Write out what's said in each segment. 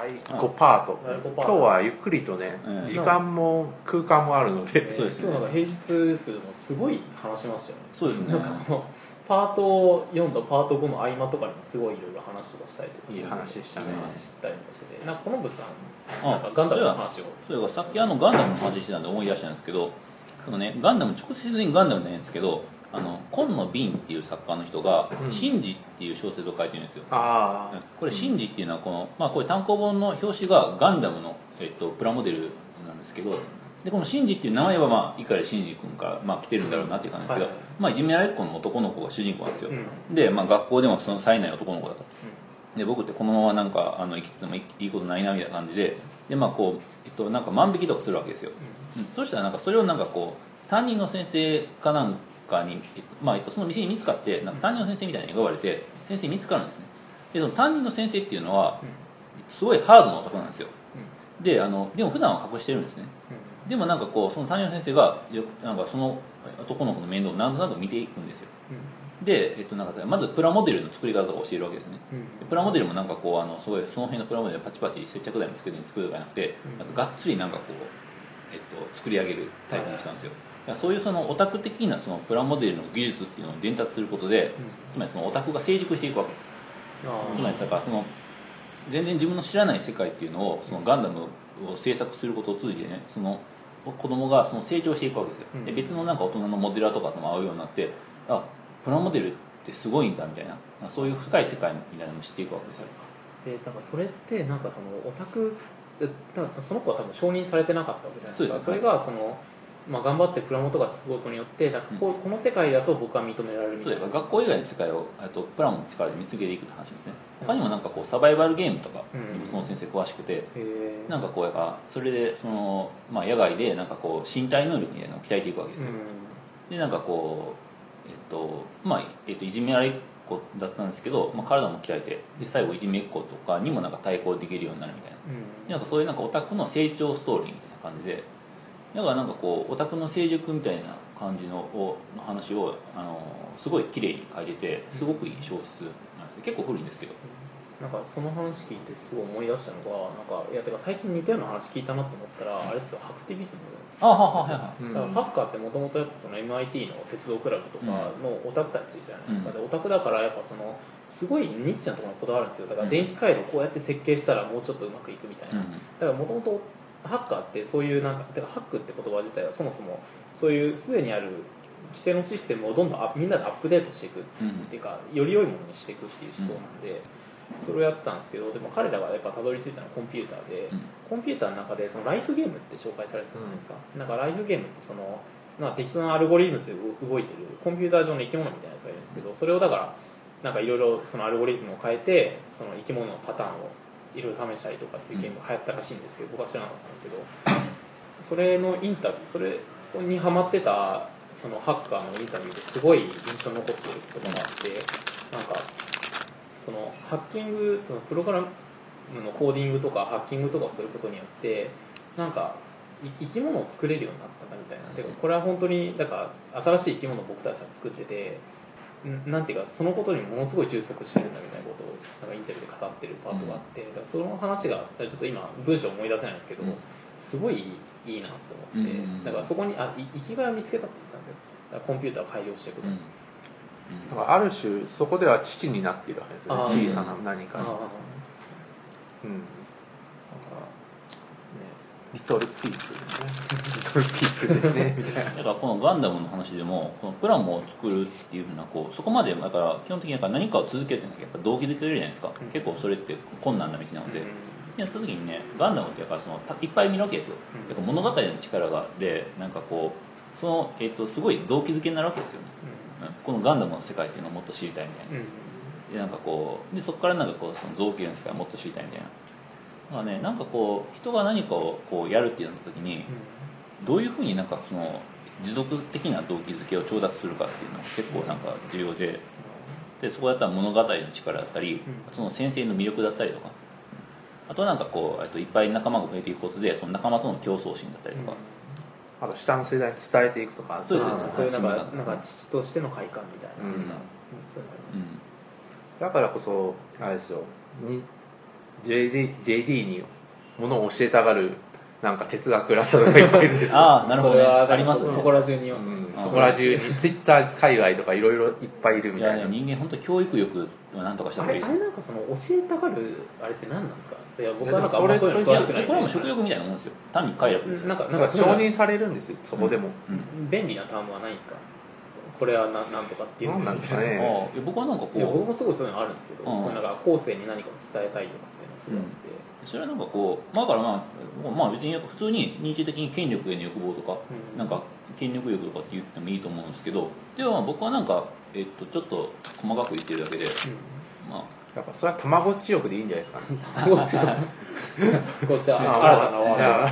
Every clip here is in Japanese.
第5パート、第5パ今日はゆっくりとね、うん。時間も空間もあるので、そうですね。今日なんか平日ですけどもすごい話しましたよね。そうですね。なんかこのパート4とパート5の合間とかにもすごいいろいろ話とかしたりとかいい話でしたね。話したりもしてて。なんかこの部さんあなんかガンダムの話を。それがさっきあのガンダムの話してたんで思い出したんですけどそのねガンダム直接的にガンダムじゃないんですけどあの今野ビンっていう作家の人が「うん。シンジ」っていう小説を書いてるんですよ、あこれ「シンジ」っていうのはこの、まあ、これ単行本の表紙がガンダムの、えっと、プラモデルなんですけどでこのシンジっていう名前は、まあ、碇シンジ君から、まあ、来てるんだろうなっていう感じですけど、はい。はいまあ、いじめられっ子の男の子が主人公なんですよ、うん。で、まあ、学校でもその冴えない男の子だと。で僕ってこのままなんかあの生きててもいいいことないなみたいな感じでで、まあこうえっと、なんか万引きとかするわけですよ、うん。そしたらなんかそれをなんかこう担任の先生かなんかに、えっとまあえっと、その店に見つかってなんか担任の先生みたいに呼ばれて先生に見つかるんですね。でその担任の先生っていうのはすごいハードな男なんですよ。であのでも普段は隠してるんですね。でもなんかこうその担任の先生がよくなんかその男の子の面倒をなんとなく見ていくんですよ。で、えっと、なんかまずプラモデルの作り方を教えるわけですね。でプラモデルもなんかこうあのすごいその辺のプラモデルパチパチ接着剤もつけずに作るとかじゃなくて、うん。なんかがっつりなんかこう、えっと、作り上げるタイプの人なんですよ、だからそういうそのオタク的なそのプラモデルの技術っていうのを伝達することで、つまりそのオタクが成熟していくわけです。つまりだからその全然自分の知らない世界っていうのをそのガンダムを制作することを通じてねその子供がその成長していくわけですよ、うん。で別のなんか大人のモデラーとかとも会うようになってあプラモデルってすごいんだみたいな。そういう深い世界みたいなのも知っていくわけですよ。でなんかそれってなんかそのオタクその子は多分承認されてなかったわけじゃないですか。それがその、まあ、頑張ってプラモとか作ることによってなんかこうこの世界だと僕は認められるみたいな。そう学校以外の世界をあとプラモの力で見つけていくって話ですね。他にもなんかこうサバイバルゲームとかにもその先生詳しくて、へえなんかこうやっぱそれでその、まあ、野外でなんかこう身体能力みたいなのを鍛えていくわけですよ、でなんかこうえっとまあ、えっと、いじめられっ子だったんですけど、まあ、体も鍛えてで最後いじめっ子とかにもなんか対抗できるようになるみたいな。なんかそういうなんかオタクの成長ストーリーみたいな感じでだからなんかこうオタクの成熟みたいな感じのをの話をあのすごい綺麗に書いててすごくいい小説なんですよ。結構古いんですけど。なんかその話聞いてすごい思い出したのがなんかいやてか最近似たような話聞いたなと思ったらあれですよハクティビズム。あはははうんだからハッカーってもともとやっぱその MIT の鉄道クラブとかのオタクたちじゃないですか、うん。でオタクだからやっぱそのすごいニッチなところにこだわるんですよ。だから電気回路をこうやって設計したらもうちょっとうまくいくみたいな、うん。だからもともとハッカーってそういうなんかてかハックって言葉自体はそもそもそういうすでにある規制のシステムをどんどんアみんなでアップデートしていくっうんていうかより良いものにしていくっていう思想なんで、それをやってたんですけどでも彼らがやっぱたどり着いたのはコンピューターで、うんコンピューターの中でそのライフゲームって紹介されてたじゃないですか、なんかライフゲームってその、まあ、適当なアルゴリズムで動いてるコンピューター上の生き物みたいなやつがいるんですけどそれをだからなんかいろいろそのアルゴリズムを変えてその生き物のパターンをいろいろ試したりとかっていうゲームが流行ったらしいんですけど僕は知らなかったんですけど それのインタビューそれにハマってたそのハッカーのインタビューですごい印象に残ってる言葉があってなんかそのハッキングそのプログラムのコーディングとかハッキングとかをすることによってなんかい生き物を作れるようになったんだみたいな。てかこれは本当にだから新しい生き物を僕たちは作っててんなんていうかそのことにものすごい充足してるんだみたいなことをなんかインタビューで語ってるパートがあって、だからその話がちょっと今文章思い出せないんですけど、うん。すごいいいなと思って、うん。だからそこにあい生きがいを見つけたって言ってたんですよ。だからコンピューターを改良していくこと、うん。だからある種そこでは父になっているわけですよね。小さな何かに。うんリトルピープですね。リトルピープですね。みたいな。だからこのガンダムの話でもこのプラモを作るっていうふうなこうそこまでだから基本的にか何かを続けるっていうのはやっぱ動機づけるじゃないですか、うん。結構それって困難な道なので、ねでその時にねガンダムってやっぱそのたいっぱい見るわけですよ、うん。物語の力がでなんかこうその、えー、とすごい動機づけになるわけですよね、うん。このガンダムの世界っていうのをもっと知りたいみたいな。うん。うんでなんかこうでそこからなんかこうその造形の世界をもっと知りたいみたいなだからねなんかこう人が何かをこうやるってなった時にどういうふうになんかその持続的な動機づけを調達するかっていうのが結構なんか重要ででそこだったら物語の力だったり、ん。その先生の魅力だったりとかあとはなんかこうあといっぱい仲間が増えていくことでその仲間との競争心だったりとか、あと下の世代に伝えていくとかそうですあーそういうなんかなんか父としての快感みたいなうん。うんそういうのあります、だからこそあれですよ。に JD, JD にものを教えたがるなんか哲学ラストがいっぱいいるんですよ。ああなるほどね。ありますね。そそこら中にいます、うんあそこら中にツイッター界隈とかいろいろいっぱいいるいみたいな。やいや人間本当教育欲はなんとかしたあれ方がいい。ですあれなんかその教えたがるあれって何なんですか？いや僕はなんかそういうの詳しくない。これはもう食欲みたいなもんですよ。単に快楽ですよ。なんかだから承認されるんですよ。そこでも、うん。便利なタームはないんですか？これはななんとかっていうんなんですかね。僕はなんかいや僕こもすごいそういうのあるんですけど、うん。なんか後世に何かを伝えたい欲っていうのがすごいあって、うそれはなんかこうまあだからまあまあ別に普通に日常的に権力への欲望とかうん。なんか権力欲とかって言ってもいいと思うんですけどでもまあ僕はなんか、えっと、ちょっと細かく言ってるだけでまやっぱそれはたまごっち欲でいいんじゃないですか。こうしたこうした新たな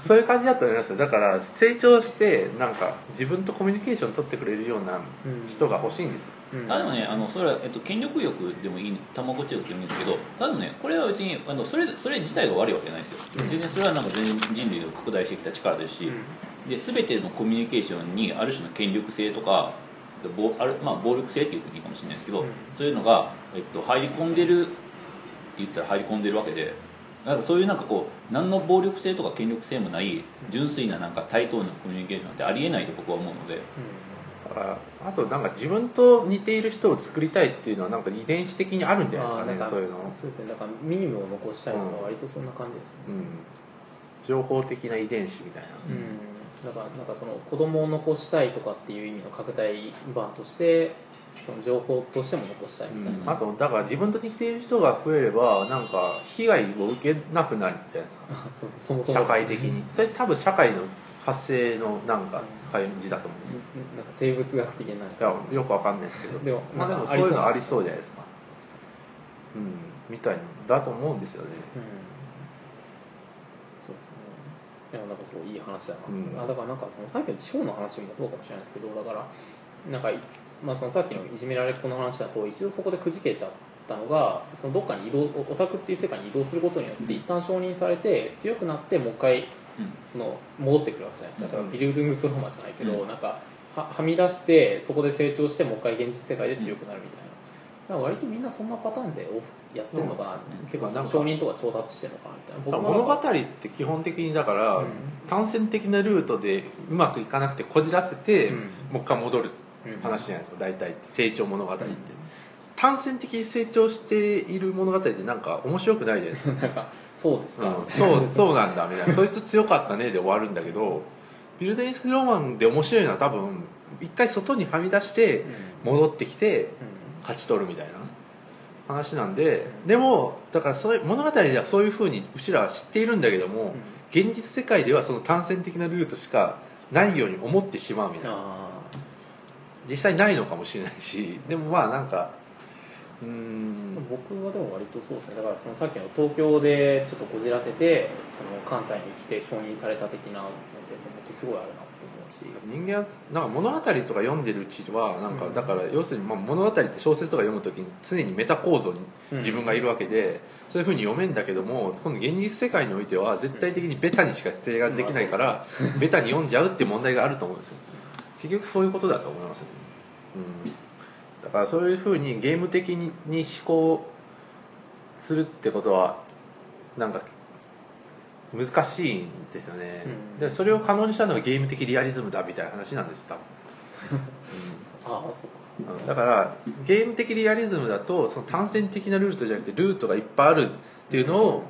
そういう感じだと思いますよだから成長してなんか自分とコミュニケーション取ってくれるような人が欲しいんですよ、ドうん。あでもねあのそれは、えっと、権力欲でもいいたまごっち欲でもいいんですけどただねこれは別にあのそれそれ自体が悪いわけじゃないですよ。うん。全然それはなんか全然人類を拡大してきた力ですし、で全てのコミュニケーションにある種の権力性とかぼある、まあ、暴力性って言ってもいいかもしれないですけど、うん。そういうのが、えっと、入り込んでるって言ったら入り込んでるわけでなんかそういうなんかこう何の暴力性とか権力性もない純粋ななんか対等なコミュニケーションってありえないと僕は思うので、だからあとなんか自分と似ている人を作りたいっていうのはなんか遺伝子的にあるんじゃないですかねそういうの、そうですね。だからミニムを残したいとか割とそんな感じですよね、うん、情報的な遺伝子みたいな、うんだからなんかその子供を残したいとかっていう意味の拡大版としてその情報としても残したいみたいな、あとだから自分と似ている人が増えればなんか被害を受けなくなるじゃないですか。そそもそも。社会的に。それ多分社会の発生のなんか感じだと思うんですよ。なんか生物学的な何いかやよくわかんないですけど。でもまあでもそういうのありそうじゃないでですか。うん。みたいだと思うんですよね。うんでもなんかすごいいい話だな、うん。あだからなんかそのさっきの地方の話もそうかもしれないですけどだからなんか、まあ、そのさっきのいじめられっ子の話だと一度そこでくじけちゃったのがそのどっかに移動オタクっていう世界に移動することによって一旦承認されて強くなってもう一回うん。その戻ってくるわけじゃないですか。だからうん。ビルディングスローマじゃないけど、うん。なんかははみ出してそこで成長してもう一回現実世界で強くなるみたいな、割とみんなそんなパターンでやってるのかな、うん結構承認とか調達してるのかなみたいな僕物語って基本的にだから、うん。単線的なルートでうまくいかなくてこじらせて、うん。もう一回戻るうん話じゃないですか大体って成長物語って、単線的に成長している物語ってなんか面白くないじゃないですか。なんかそうですか、うん、そうそうなんだみたいな。そいつ強かったねで終わるんだけどビルデンスロマンで面白いのは多分一回外にはみ出してうん。戻ってきて勝ち取るみたいな話なんででもだからそういう物語ではそういうふうにうちらは知っているんだけども、現実世界ではその単線的なルートしかないように思ってしまうみたいな。あ実際ないのかもしれないしでもまあなんかうん。僕はでも割とそうですね。だからそのさっきの東京でちょっとこじらせてその関西に来て承認された的なのって本当すごいあるな。と思うし人間はなんか物語とか読んでるうちはなんかうん。だから要するにまあ物語って小説とか読む時に常にメタ構造に自分がいるわけで、そういうふうに読めんだけどもこの現実世界においては絶対的にベタにしか指定ができないから、ベタに読んじゃうっていう問題があると思うんですよ。結局そういうことだと思いますね、うん、だからそういうふうにゲーム的にに思考するってことはなんか難しいんですよね、うん。でそれを可能にしたのがゲーム的リアリズムだみたいな話なんです多分、ああそうか。うん。だからゲーム的リアリズムだとその単線的なルートじゃなくてルートがいっぱいあるっていうのを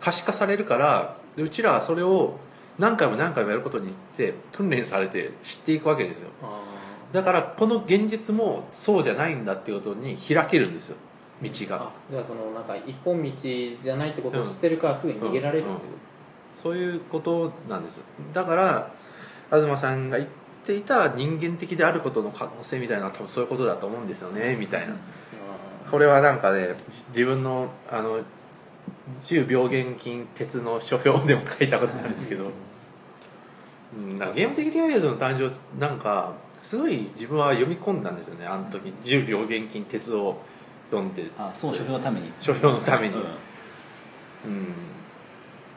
可視化されるからでうちらはそれを何回も何回もやることによって訓練されて知っていくわけですよ。あだからこの現実もそうじゃないんだっていうことに開けるんですよ道が。じゃあそのなんか一本道じゃないってことを知ってるからすぐに逃げられるってことですかそういうことなんです。だから東さんが言っていた人間的であることの可能性みたいな多分そういうことだと思うんですよねみたいな。あこれはなんかね自分のあの10病原菌鉄の書評でも書いたことなんですけど、うん、なんかゲーム的リアリズムの誕生なんかすごい自分は読み込んだんですよねあの時。10病原菌鉄を読んで。あその書評のために。書評のために。うん。うん。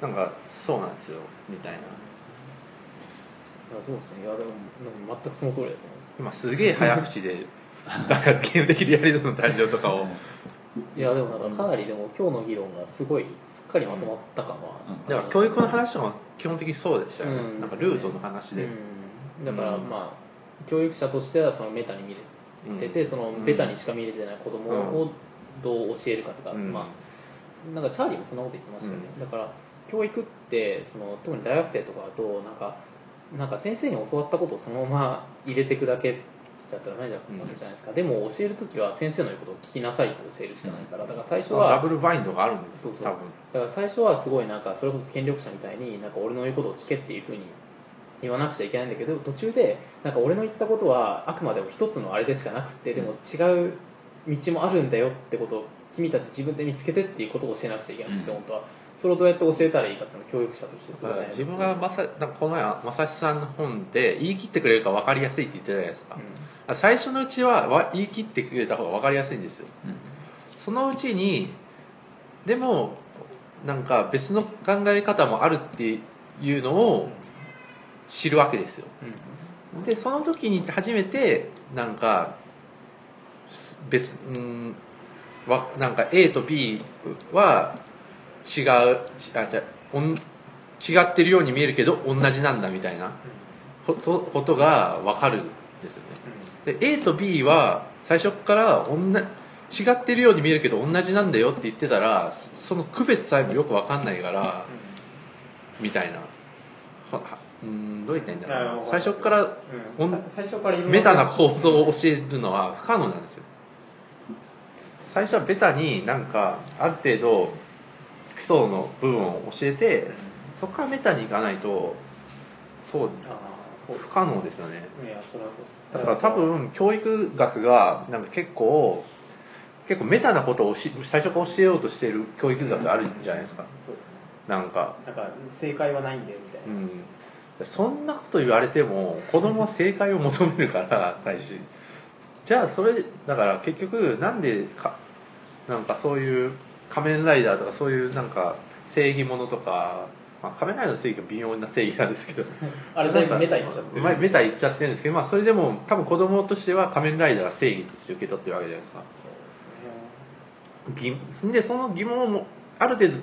なんかそうなんですよみたいな。ーいやそうですね。いやでもでも全くその通りだと思います。今すげえ早口でなんかゲーム的リアリズムの誕生とかを。いやでもなんかかなりでも今日の議論がすごいすっかりまとまった感はうん。だから教育の話とかも基本的にそうでしたよね、うん。なんかルートの話で、うん、だからうんまあ教育者としてはそのメタに見れうん。てて、そのベタにしか見れてない子供をどう教えるかとか、うん。まあなんかチャーリーもそんなこと言ってましたよね、だから教育ってその特に大学生とかだとなんかなんか先生に教わったことをそのまま入れていくだけじゃダメわけじゃないですか、でも教える時は先生の言うことを聞きなさいって教えるしかないからだから最初そのダはブルバインドがあるんですよそうそう。多分。だから最初はすごいなんかそれこそ権力者みたいになんか俺の言うことを聞けっていうふうに言わなくちゃいけないんだけど途中でなんか俺の言ったことはあくまでも一つのあれでしかなくてでも違う道もあるんだよってことを君たち自分で見つけてっていうことを教えなくちゃいけないって本当は、それをどうやって教えたらいいかっていうのを教育者としてすごい悩んで自分がまさなんかこの前正志さんの本で言い切ってくれるか分かりやすいって言ってたじゃないですか、最初のうちはわ言い切ってくれた方が分かりやすいんですよ。そのうちにでもなんか別の考え方もあるっていうのを知るわけですよ。うん。でその時に初めてなんかす別うんわなんか A と B は違うちあじゃおん違ってるように見えるけど同じなんだみたいなことことが分かるんですよね。で A と B は最初からおんな違ってるように見えるけど同じなんだよって言ってたらその区別さえもよく分かんないからみたいな。うんどう言ったらいいんだろう。最初からうん。さ最初からいろんベタな構造を教えるのは不可能なんですよ。最初はベタになんかある程度基礎の部分を教えてそこからメタに行かないとそうああそう。不可能ですよね。いやそれはそうです。だから多分教育学がなんか結構結構メタなことをし最初から教えようとしてる教育学あるんじゃないですか。そうですね。なんか。なんか正解はないんだよみたいな、うん。そんなこと言われても子供は正解を求めるから 最初。じゃあそれだから結局なんでかなんかそういう仮面ライダーとかそういうなんか正義ものとか、まあ、仮面ライダーの正義は微妙な正義なんですけど。あれだいぶメタ言っちゃってるまあメタ言っちゃってるんですけど、まあ、それでも多分子供としては仮面ライダーが正義として受け取ってるわけじゃないですか。そうですね。疑でその疑問をある程度、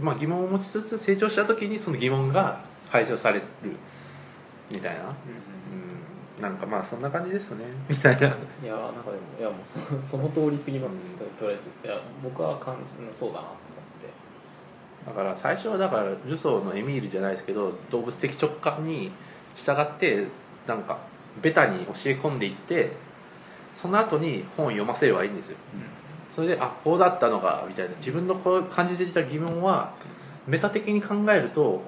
まあ、疑問を持ちつつ成長した時にその疑問が解消されるみたいな、うん、なんかまあそんな感じですよね。みたいな。いやなんかでもいやもうそのその通り過ぎます、うん。とりあえずいや僕はかんそうだなと思だから最初はだからルソーのエミールじゃないですけど動物的直感に従ってなんかベタに教え込んでいってその後に本を読ませればいいんですよ。それであこうだったのかみたいな。自分のこう感じていた疑問はメタ的に考えると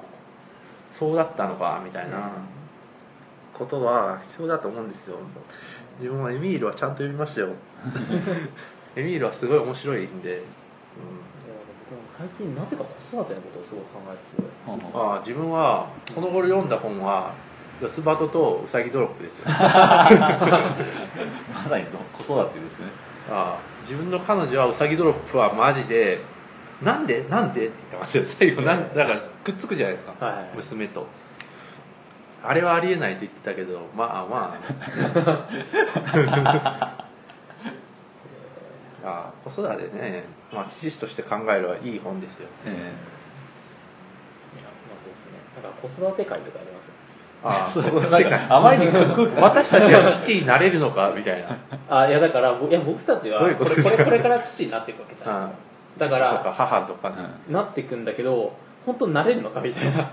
そうだったのかみたいなことは必要だと思うんですよ。自分はエミールはちゃんと読みましたよ。エミールはすごい面白いんで、っていや僕も最近なぜか子育てのことをすごい考えてて。うんうん、ああ自分はこの頃読んだ本は四つ葉ととウサギドロップですよ。まさに子育てですね。ああ自分の彼女はウサギドロップはマジでなんでなんでって言ってましたよ最後なんだからくっつくじゃないですか。はいはい。娘とあれはありえないと言ってたけどまあまあ。あ あ子育てね、まあ、知識として考えるはいい本ですよ。えいやまあそうですね。だから子育て会とかやります？ああ そうあまりに 私たちは父になれるのかみたいな。あいやだからぼいや僕たちはこれこれから父になっていくわけじゃないですか。だか父とから母とかね、なっていくんだけど本当になれるのかみたいな。うん、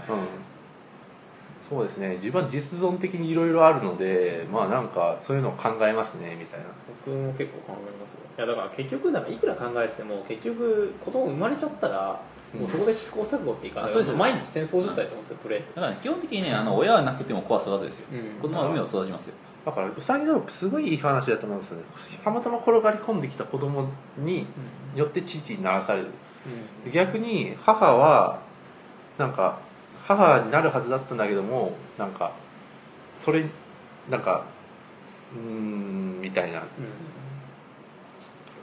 そうですね。自分は実存的にいろいろあるのでまあなんかそういうのを考えますねみたいな。僕も結構考えますよ。いやだから結局なんかいくら考えてても結局子供生まれちゃったらもうそこで試行錯誤っていかないうです。よ毎日戦争状態と思うんですよとりあえず。だから基本的にねあの親はなくても子は育つですよ、うん。子供は海を育ちますよ。だからウサギドロップすごいいい話だと思うんですよね。たまたま転がり込んできた子供によって父にならされる。で逆に母はなんか母になるはずだったんだけどもなんかそれなんかうーんみたいな。うん。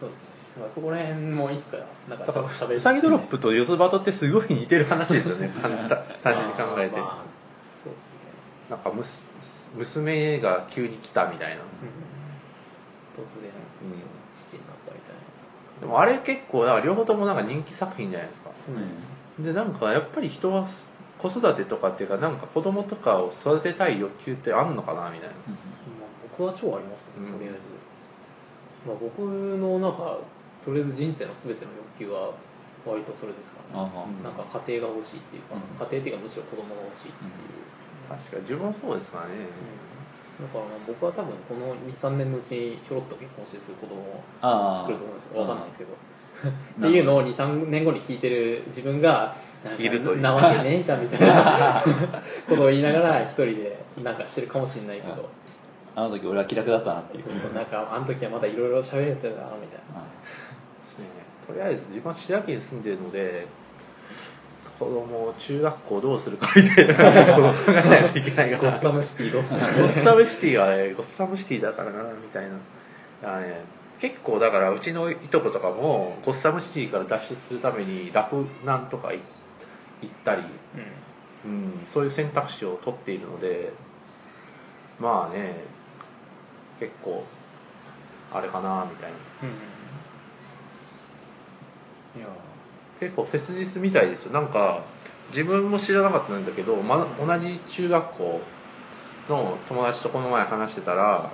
そうですね。そこら辺もいつかなんかだからちょっと喋りウサギドロップとヨズバトってすごい似てる話ですよね。単単純に考えて、まあまあそうですね。なんかむす娘が急に来たみたいな、突然うん父になったみたいな。でもあれ結構だから両方ともなんか人気作品じゃないですか。うん。でなんかやっぱり人は子育てとかっていうかなんか子供とかを育てたい欲求ってあんのかなみたいな。まあ、僕は超ありますねうん。とりあえず、まあ、僕のなんかとりあえず人生の全ての欲求は割とそれですから、ねなんか家庭が欲しいっていうか、うん。家庭っていうかむしろ子供が欲しいっていう、確か自分もそうですからね、だからまあ僕は多分この23年のうちにひょろっと結婚してすぐ子供を作ると思うんです。けど分かんないですけど、うん。っていうのを23年後に聞いてる自分がいるという。なわけねえじゃんみたいな。ことを言いながら一人でなんかしてるかもしれないけど、あ。の時俺は気楽だったなっていう。なんかあの時はまだいろいろ喋れてたなみたいな。あですね。とりあえず自分は滋賀県に住んでるので子供を中学校どうするかみたいなことを考えないといけないから。ゴッサムシティどうするゴッサムシティはねゴッサムシティだからなみたいな。だからね結構だからうちのいとことかもゴッサムシティから脱出するためにラフなんとかい行ったり、うん、そういう選択肢を取っているのでまあね結構あれかなみたいな。うんいや。結構切実みたいですよ。なんか自分も知らなかったんだけど、ま、同じ中学校の友達とこの前話してたら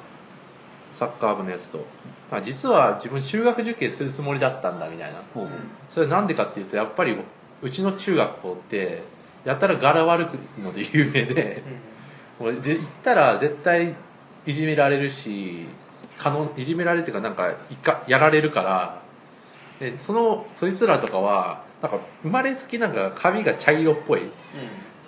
サッカー部のやつとあ実は自分中学受験するつもりだったんだみたいな。ほうそれなんでかっていうとやっぱりうちの中学校ってやったら柄悪くので有名でもうで行ったら絶対いじめられるし可能いじめられるっていうかなんかいかやられるからでそのそいつらとかはなんか生まれつきなんか髪が茶色っぽい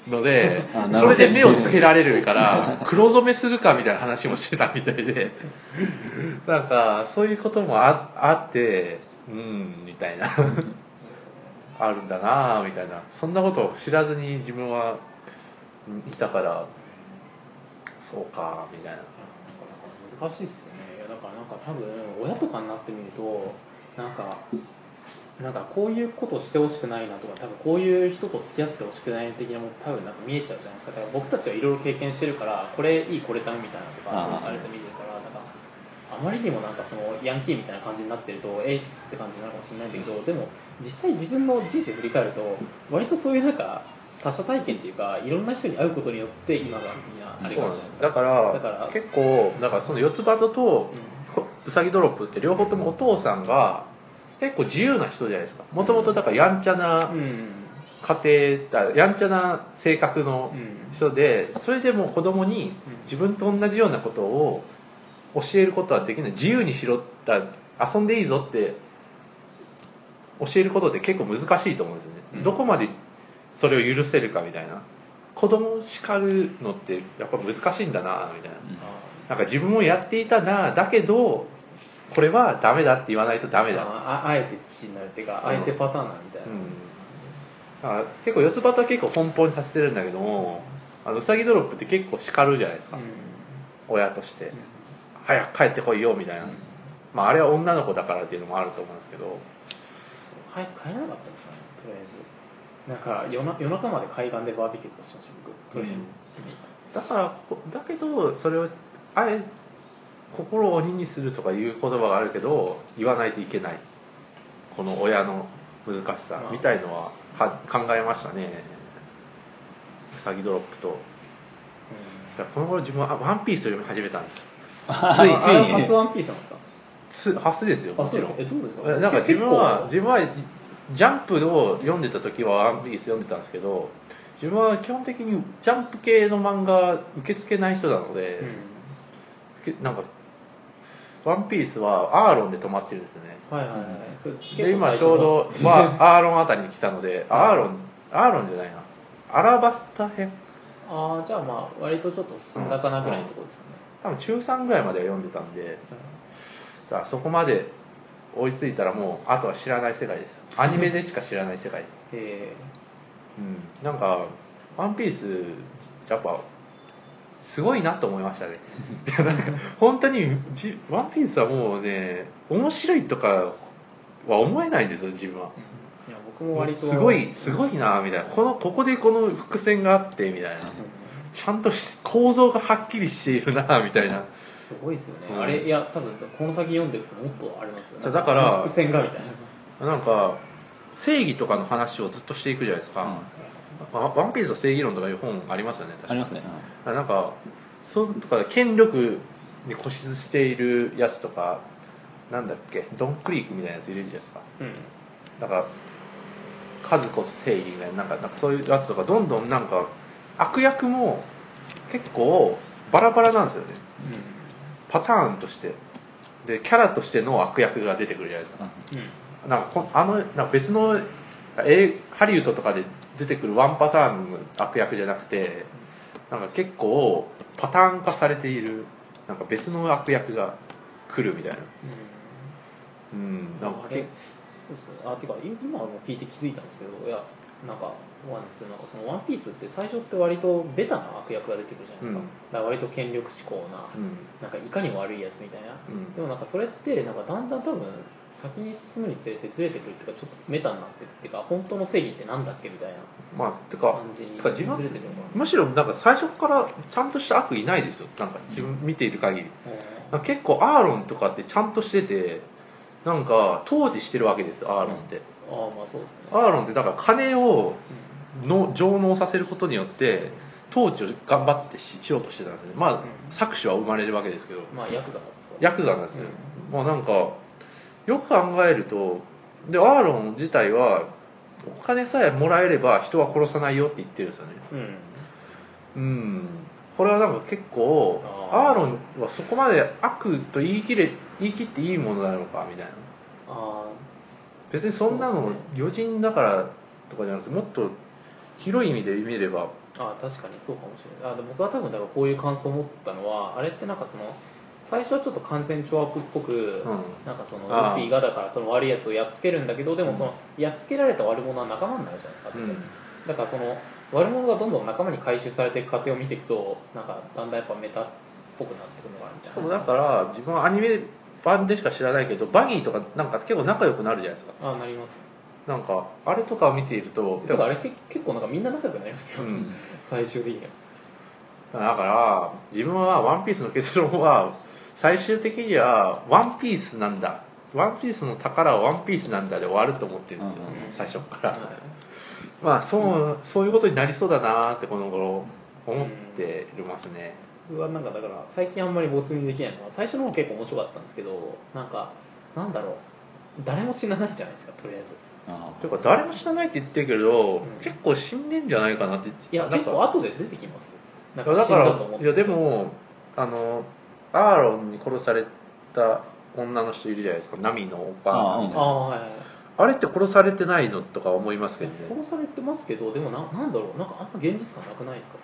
のであなるほど。それで目をつけられるから黒染めするかみたいな話もしてたみたいで。なんかそういうこともああってうんみたいなあるんだなみたいな。そんなことを知らずに自分はうんいたからそうかみたいな。難しいっすよね。いやだからなんか多分親とかになってみるとなんかなんかこういうことしてほしくないなとか多分こういう人と付き合ってほしくない的なもの多分なんか見えちゃうじゃないですか。だから僕たちはいろいろ経験してるからこれいいこれダメみたいなのとかあああれと見てるからなんかあまりにもなんかそのヤンキーみたいな感じになってるとえいって感じになるかもしれないんだけどでも実際自分の人生振り返ると割とそういうなんか他者体験っていうかいろんな人に会うことによって今がみんなあれがあるじゃないです。かだからだから結構だからその四つ葉ととうさぎドロップって両方ともお父さんが結構自由な人じゃないですか。もともとだからやんちゃなうん家庭だやんちゃな性格のうん。人でそれでも子供に自分と同じようなことを教えることはできない。自由にしろった遊んでいいぞって教えることって結構難しいと思うんですよね、うん。どこまでそれを許せるかみたいな。子供を叱るのってやっぱ難しいんだなみたいな。なんか自分もやっていたなだけどこれはダメだって言わないとダメだ。あああえて父になるっていうかあえてパターンなみたいな、うん、結構四つ葉とは結構奔放にさせてるんだけどもあのうさぎドロップって結構叱るじゃないですか、親として、早く帰ってこいよみたいな、まああれは女の子だからっていうのもあると思うんですけど帰帰らなかったですかねとりあえず。なんか夜な夜中まで海岸でバーベキューとかしました僕。とりあえず、だからこだけどそれをあえ心を鬼にするとかいう言葉があるけど言わないといけない。この親の難しさみたいのはは考えましたね。うさぎドロップと。いやこの頃自分はあワンピースを読み始めたんですよ。ついつい。にワンピースなんですか？つ初ですよあもちろん。えどうですか？なんか自分は結自分はジャンプを読んでた時は「ワンピース読んでたんですけど自分は基本的にジャンプ系の漫画受け付けない人なので、構けなんか「ワンピースはアーロンで止まってるんですよね。うん、はいはいはい。で今ちょうど、まあ、アーロンあたりに来たのであアーロンアーロンじゃないな。アラバスタ編？ああじゃあまあ割とちょっと進ん。だかなぐらいのところですかね、多分中3ぐらいまでは読んでたんでだからそこまで追いついたらもうあとは知らない世界です。アニメでしか知らない世界。えうん、なんか「ワンピースやっぱすごいなと思いましたね。いやなんか本当にじ「ワンピースはもうね面白いとかは思えないんですよ自分は。ーいや僕も割と。すごいすごいなみたいな。このここでこの伏線があってみたいな。うん。ちゃんとし構造がはっきりしているなみたいなすごいですよね、うん。あれいや多分この先読んでいくともっとありますよそうだから伏線がみたいな。なんか正義とかの話をずっとしていくじゃないですか、うん。ワワンピースの正義論とかいう本ありますよね確か。ありますね、なんかそうとか権力に固執しているやつとかなんだっけドンクリークみたいなやついるじゃないですか。うん。だから数こそ正義みたいななんかなんかそういうやつとかどんどんなんか悪役も結構バラバラなんですよねパターンとして。でキャラとしての悪役が出てくるじゃないですか。うん。うんうんなんかこあのなんか別のえハリウッドとかで出てくるワンパターンの悪役じゃなくてなんか結構パターン化されているなんか別の悪役が来るみたいな。うん。なんかあれそうですね。あてかい今も聞いて気づいたんですけどいやなんか思わないんですけどなんかその「ワンピースって最初って割とベタな悪役が出てくるじゃないですか,、うん。だから割と権力志向なうん。なんかいかにも悪いやつみたいな。うん。でもなんかそれってなんかだんだん多分先に進むにつれてずれてくるっていうかちょっとメタになっていくっていうか本当の正義ってなんだっけみたいなまあてか感じにずれてくるのかむしろなんか最初からちゃんとした悪いないですよ。なんか自分見ている限り。ななんか結構アーロンとかってちゃんとしててなんか統治してるわけですよアーロンって、ああまあそうですね。アーロンってだから金をの上納させることによって統治を頑張ってししようとしてたんですよね。まあ、ん。搾取は生まれるわけですけど。まあヤクザヤクザなんですよ、まあなんかよく考えるとでアーロン自体はお金さえもらえれば人は殺さないよって言ってるんですよね。うん。うん。これはなんか結構アーロンはそこまで悪と言い切れ言い切っていいものなのかみたいな。あ別にそんなの魚人だからとかじゃなくてもっと広い意味で見れば。ーあー確かにそうかもしれない。あで僕は多分だからこういう感想を持ったのはあれってなんかその最初はちょっと完全懲悪っぽく、うん。なんかそのルフィがだからその悪いやつをやっつけるんだけどでもそのやっつけられた悪者は仲間になるじゃないですか、うん。だからその悪者がどんどん仲間に回収されていく過程を見ていくとなんかだんだんやっぱメタっぽくなってくるのかなみたいな。しかもだから自分はアニメ版でしか知らないけどバギーとかなんか結構仲良くなるじゃないですか。ああなります。なんかあれとかを見ているとだからあれけ結構なんかみんな仲良くなりますよ、うん。最終的には。だから自分は「ワンピースの結論は最終的には「ワンピースなんだ。ワンピースの宝はワンピースなんだで終わると思ってるんですよ、うん。最初から、はい。まあそうそういうことになりそうだなってこの頃思っていますね、僕はなんかだから最近あんまり没入できないのは最初の方結構面白かったんですけどなんかなんだろう。誰も死なないじゃないですかとりあえず。あていうか誰も知らないって言ってるけど、ん。結構死んでんじゃないかなって。いや結構後で出てきますよ。だからいやでもあのアーロンに殺された女の人いるじゃないですか。ナミのお母さんあうんああはいはいあれって殺されてないのとか思いますけどね。殺されてますけどでもななんだろう。なんかあんま現実感なくないですか？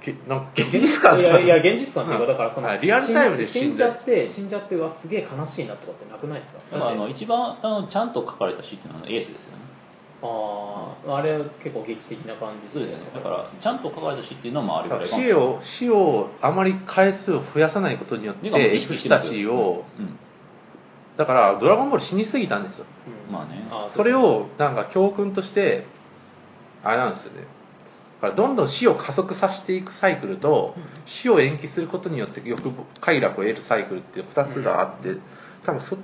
けなんか現実感いやいや現実感っていうかだからそのあリアルタイムで死んじゃ死んじゃって死んじゃってうわすげえ悲しいなとかってなくないですか？だからあの一番あのちゃんと書かれた詩っていうのはエースですよね。あああれは結構劇的な感じそうですよね。だからちゃんと書かれた詩っていうのはまああれぐらいかもし死れない。を死をあまり回数を増やさないことによっててかもう意エクスタ識してますよシーをうん。だから「ドラゴンボール」死にすぎたんですよ。うんまあね。あーそれをなんか教訓としてあれなんですよねだからどんどん死を加速させていくサイクルと死を延期することによって欲望快楽を得るサイクルっていう2つがあって多分そ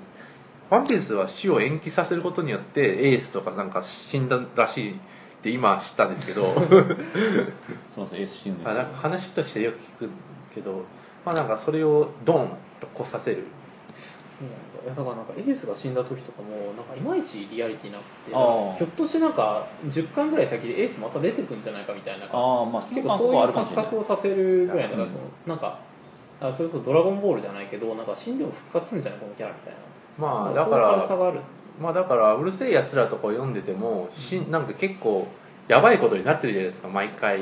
ワンピースは死を延期させることによってエースとかなんか死んだらしいって今知ったんですけど。そうそうエース死ぬんなんか話としてよく聞くけどまあなんかそれをドンとこさせるいやだからなんかエースが死んだ時とかもなんかいまいちリアリティなくてひょっとしてなんか10巻ぐらい先でエースまた出てくんじゃないかみたいなああまあ結構そういう錯覚をさせるぐらいだからうん。そのなんかあそれこそ「ドラゴンボール」じゃないけどなんか死んでも復活するんじゃないこのキャラみたいな。まあなんそういうだから軽さがある。まあだからうるせえやつらとかを読んでてもしなんか結構やばいことになってるじゃないですか毎回。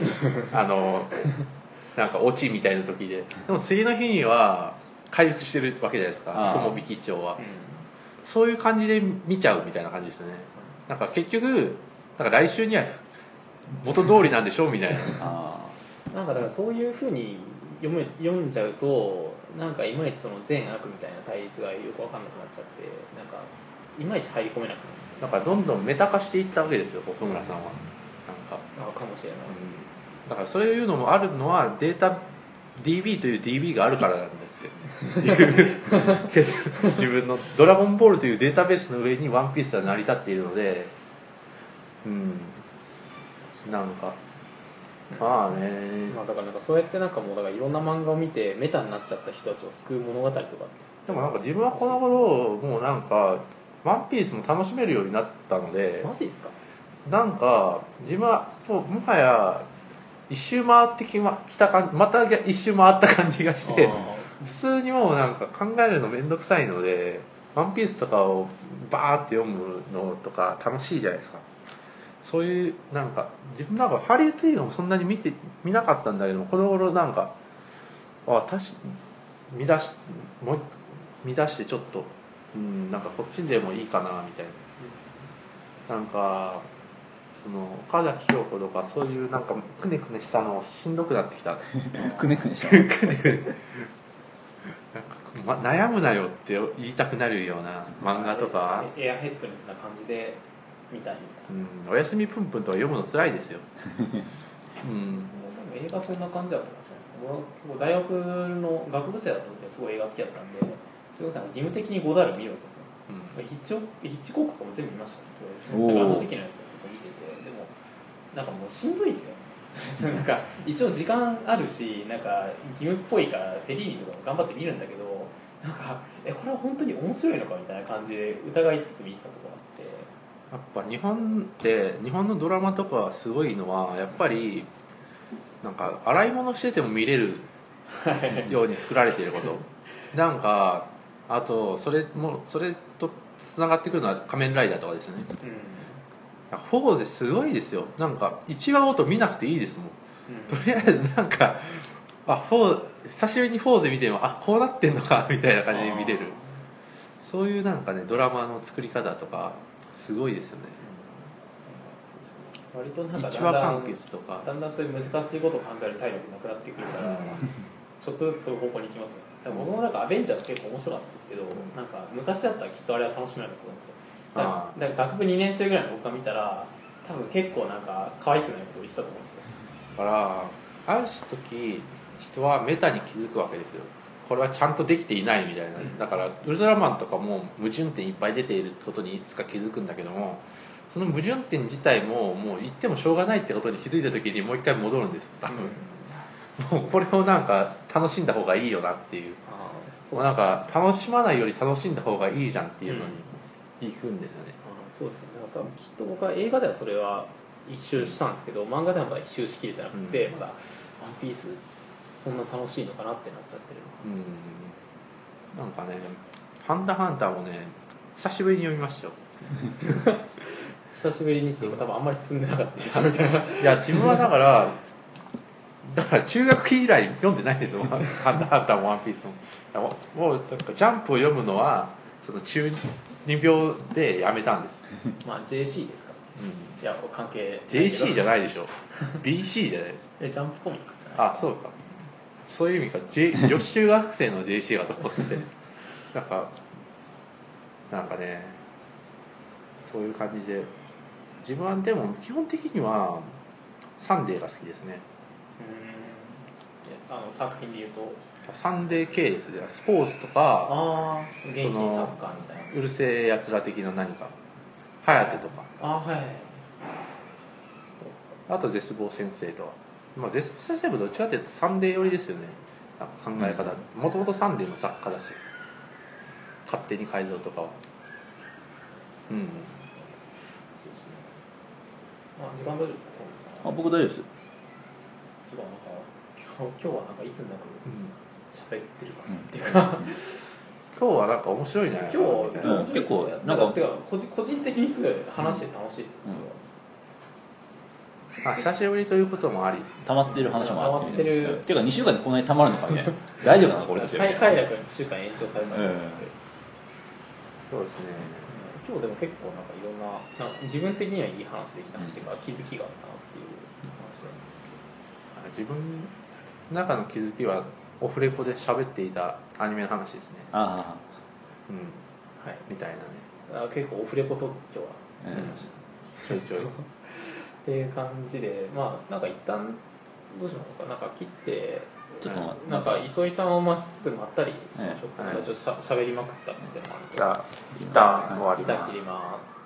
あの なんかオチみたいな時で。でも次の日には回復してるわけじゃないですか友引長は。うそういう感じで見ちゃうみたいな感じですね。なんか結局なんか来週には元通りなんでしょみたいな。なんかだからそういうふうに読め読んじゃうとなんかいまいちその善悪みたいな対立がよく分かんなくなっちゃってなんかいまいち入り込めなくなるんですよ。なんかどんどんメタ化していったわけですよ奥村さんは。なんか。あかもしれないです、だからそういうのもあるのはデータ DB という DB があるからなんでって自分の「ドラゴンボール」というデータベースの上に「ワンピースは成り立っているのでうん。なんかまあね。まあだからなんかそうやってなんかもうだからいろんな漫画を見てメタになっちゃった人たちを救う物語とかでもなんか自分はこの頃もうなんか「ワンピースも楽しめるようになったのでマジですか？なんか自分はもうもはや一周回ってきまきた感じまた一周回った感じがしてあ普通にもうなんか考えるの面倒くさいので「ワンピースとかをバーって読むのとか楽しいじゃないですか。そういうなんか自分なんかハリウッド映画もそんなに見て見なかったんだけどもこの頃なんかあ確か見出しもう一見出してちょっとうんなんかこっちでもいいかなみたいな。なんかその岡崎京子とかそういうなんかくねくねしたのしんどくなってきた。くねくねした。くねくねま、悩むなよって言いたくなるような漫画とか、エアヘッドにそんな感じで見たいみたいうん、おやすみぷんぷんとか読むの辛いですよ、うん、なも映画そんな感じだったかもしれないです。大学の学部生だった時はすごい映画好きだったんでそれこそ義務的にゴダール見るわけですようん。ヒッチコヒッチコックとかも全部見ましたね。おー。だからあの時期のやつとか見てて。でもなんかもうしんどいですよ。なんか一応時間あるしなんか義務っぽいからフェリーニとかも頑張って見るんだけどなんかえこれは本当に面白いのかみたいな感じで疑いつつ見てたところあって。やっぱ日本って日本のドラマとかすごいのはやっぱりなんか洗い物してても見れるように作られていること。なんかあとそれもそれとつながってくるのは仮面ライダーとかですよね。うん。フォーゼすごいですよ。なんか1話ごと見なくていいですもん。とりあえずなんかあフォー久しぶりにフォーゼ見てもあこうなってんのか みたいな感じで見れる。そういうなんかねドラマの作り方とかすごいですよね。そうですね。割となんか1話完だんだん結とか。だんだんそういう難しいことを考える体力なくなってくるから、うん。ちょっとずつそういう方向に行きますよねだから僕もなんかアベンジャーズ結構面白かったんですけど、なんか昔だったらきっとあれは楽しめなかったと思うんですよ。だからあだから学部2年生ぐらいの僕が見たら多分結構なんか可愛くないことを言ってたと思うんですよ。だからある時人はメタに気づくわけですよ。これはちゃんとできていないみたいな、うん。だからウルトラマンとかも矛盾点いっぱい出ていることにいつか気づくんだけどもその矛盾点自体ももう言ってもしょうがないってことに気づいた時にもう一回戻るんです多分、もうこれをなんか楽しんだ方がいいよなっていう。もうなんか楽しまないより楽しんだ方がいいじゃんっていうのに行くんですよね、ああそうですね。多分きっと僕は映画ではそれは一周したんですけど漫画ではまだ一周しきれてなくて、まだ「ワンピースそんな楽しいのかなってなっちゃってるうのかもしれない。ん。なんかね「ハンターハンター」もね久しぶりに読みましたよ。久しぶりにっていうか多分あんまり進んでなかったでしょみたいな。いや自分はだからだから中学期以来読んでないですよ「ハンターハンター」も「ワンピースも。もうなんかジャンプを読むのはその中二病でやめたんです、まあ JC ですかうん、いや関係 JC じゃいないでしょ。BC じゃないです。えジャンプコミックスじゃないあそうかそういう意味か、J、女子中学生の JC がと思って。なんかなんかね。そういう感じで。自分はでも基本的にはサンデーが好きですね。うん。あの作品でいうと。サンデー系列ではスポーツとかああ元気にサッカーみたいな。うる星やつら的な何か。颯とか。ああはいあと絶望先生とは、まあ、絶望先生もどっちかっていうとサンデー寄りですよね。考え方もともとサンデーの作家だし。勝手に改造とかは。うんそうですね。あ時間大丈夫ですかあ僕大丈夫ですてかなんか今日今日はなんかいつになくうん。喋ってるかなっていうか、今日はなんか面白いね。今日みたいなうん。結構ななんんかかてか個人個人的にすごい話して楽しいですよ、うん。まあ、久しぶりということもあり。溜まってる話もあって溜まってる。ていうか2週間でこんなに溜まるのかみたいな。大丈夫かなこれたち快快楽に1週間延長されたんですよ、えそうですね。今日でも結構なんかいろんななんか自分的にはいい話できたっていうか、気づきがあったなっていう話で自分の中の気づきはオフレコで喋っていたアニメの話ですね。あうん。はい。みたいなね。あ結構オフレコ特許は。あ、ありました、ちょいちょいっていう感じでまあなんか一旦どうしようか。なんか切ってちょっとまなんか磯井さんを待ちつつまったりしましょうか、はい。ちょっとしゃべりまくったみたいなのもあるじゃあ一旦終わります